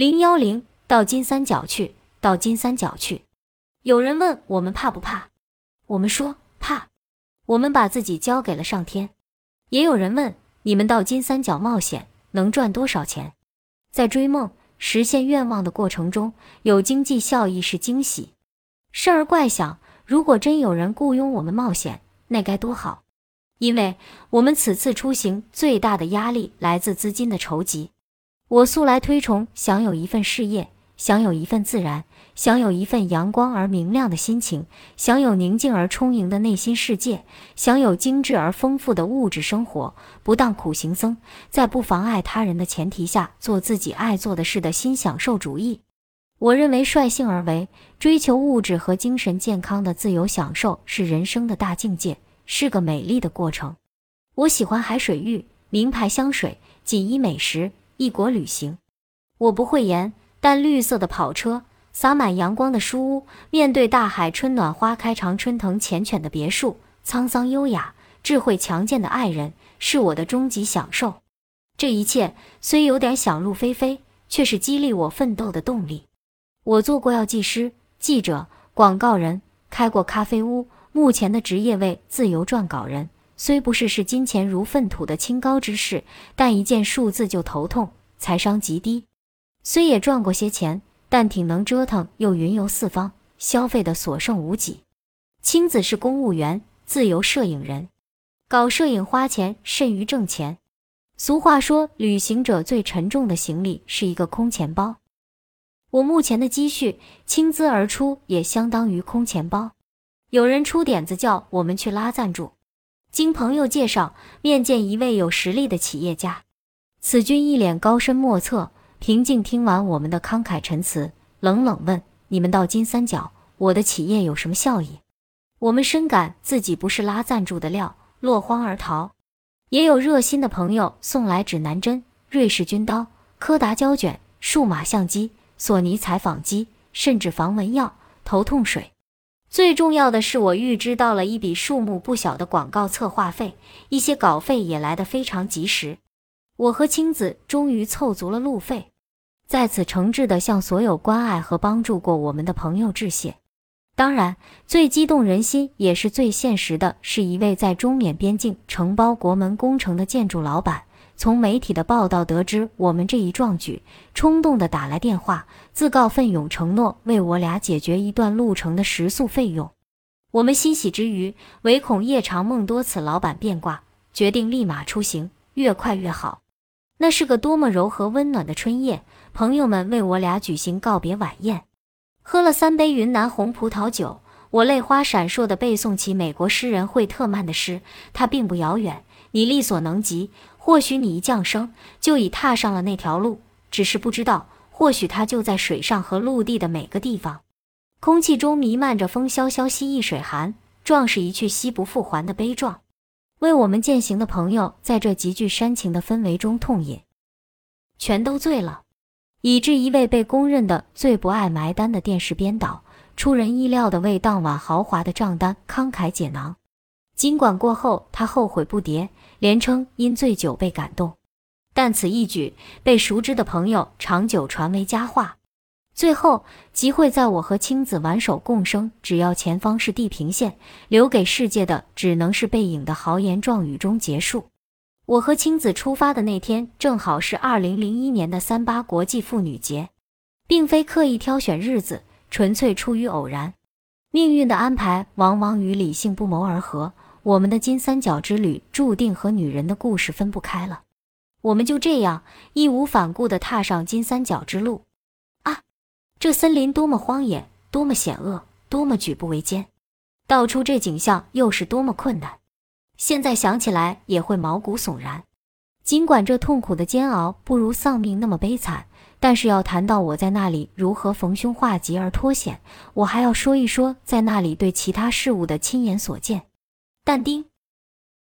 零幺零，到金三角去，到金三角去。有人问我们怕不怕，我们说怕。我们把自己交给了上天。也有人问你们到金三角冒险能赚多少钱？在追梦、实现愿望的过程中，有经济效益是惊喜。事儿怪想，如果真有人雇佣我们冒险，那该多好！因为我们此次出行最大的压力来自资金的筹集。我素来推崇享有一份事业，享有一份自然，享有一份阳光而明亮的心情，享有宁静而充盈的内心世界，享有精致而丰富的物质生活，不当苦行僧，在不妨碍他人的前提下做自己爱做的事的新享受主义。我认为率性而为，追求物质和精神健康的自由享受是人生的大境界，是个美丽的过程。我喜欢海水浴、名牌香水、锦衣美食。异国旅行，我不会言，但绿色的跑车，洒满阳光的书屋，面对大海，春暖花开，常春藤缱绻的别墅，沧桑优雅、智慧强健的爱人，是我的终极享受。这一切虽有点想入非非，却是激励我奋斗的动力。我做过药剂师、记者、广告人，开过咖啡屋，目前的职业为自由撰稿人。虽不是视金钱如粪土的清高之事，但一见数字就头痛，财商极低。虽也赚过些钱，但挺能折腾，又云游四方，消费的所剩无几。青子是公务员，自由摄影人，搞摄影花钱甚于挣钱。俗话说，旅行者最沉重的行李是一个空钱包。我目前的积蓄倾资而出，也相当于空钱包。有人出点子叫我们去拉赞助。经朋友介绍，面见一位有实力的企业家，此君一脸高深莫测，平静听完我们的慷慨陈词，冷冷问：“你们到金三角，我的企业有什么效益？”我们深感自己不是拉赞助的料，落荒而逃。也有热心的朋友送来指南针、瑞士军刀、柯达胶卷、数码相机、索尼采访机，甚至防蚊药、头痛水。最重要的是，我预支到了一笔数目不小的广告策划费，一些稿费也来得非常及时。我和青子终于凑足了路费，在此诚挚地向所有关爱和帮助过我们的朋友致谢。当然，最激动人心也是最现实的，是一位在中缅边境承包国门工程的建筑老板。从媒体的报道得知我们这一壮举，冲动地打来电话，自告奋勇承诺为我俩解决一段路程的食宿费用。我们欣喜之余，唯恐夜长梦多，此老板变卦，决定立马出行，越快越好。那是个多么柔和温暖的春夜，朋友们为我俩举行告别晚宴，喝了三杯云南红葡萄酒，我泪花闪烁地背诵起美国诗人惠特曼的诗：“它并不遥远，你力所能及。”或许你一降生就已踏上了那条路，只是不知道，或许它就在水上和陆地的每个地方。空气中弥漫着风萧萧兮易水寒，壮士一去兮不复还的悲壮。为我们践行的朋友，在这极具煽情的氛围中痛饮，全都醉了，以致一位被公认的最不爱埋单的电视编导，出人意料地为当晚豪华的账单慷慨解囊。尽管过后他后悔不迭。连称因醉酒被感动，但此一举被熟知的朋友长久传为佳话。最后，集会在我和青子挽手共生，只要前方是地平线，留给世界的只能是背影的豪言壮语中结束。我和青子出发的那天，正好是二零零一年的三八国际妇女节，并非刻意挑选日子，纯粹出于偶然。命运的安排往往与理性不谋而合。我们的金三角之旅注定和女人的故事分不开了，我们就这样义无反顾地踏上金三角之路。啊，这森林多么荒野，多么险恶，多么举步维艰，道出这景象又是多么困难。现在想起来也会毛骨悚然。尽管这痛苦的煎熬不如丧命那么悲惨，但是要谈到我在那里如何逢凶化吉而脱险，我还要说一说在那里对其他事物的亲眼所见。但丁。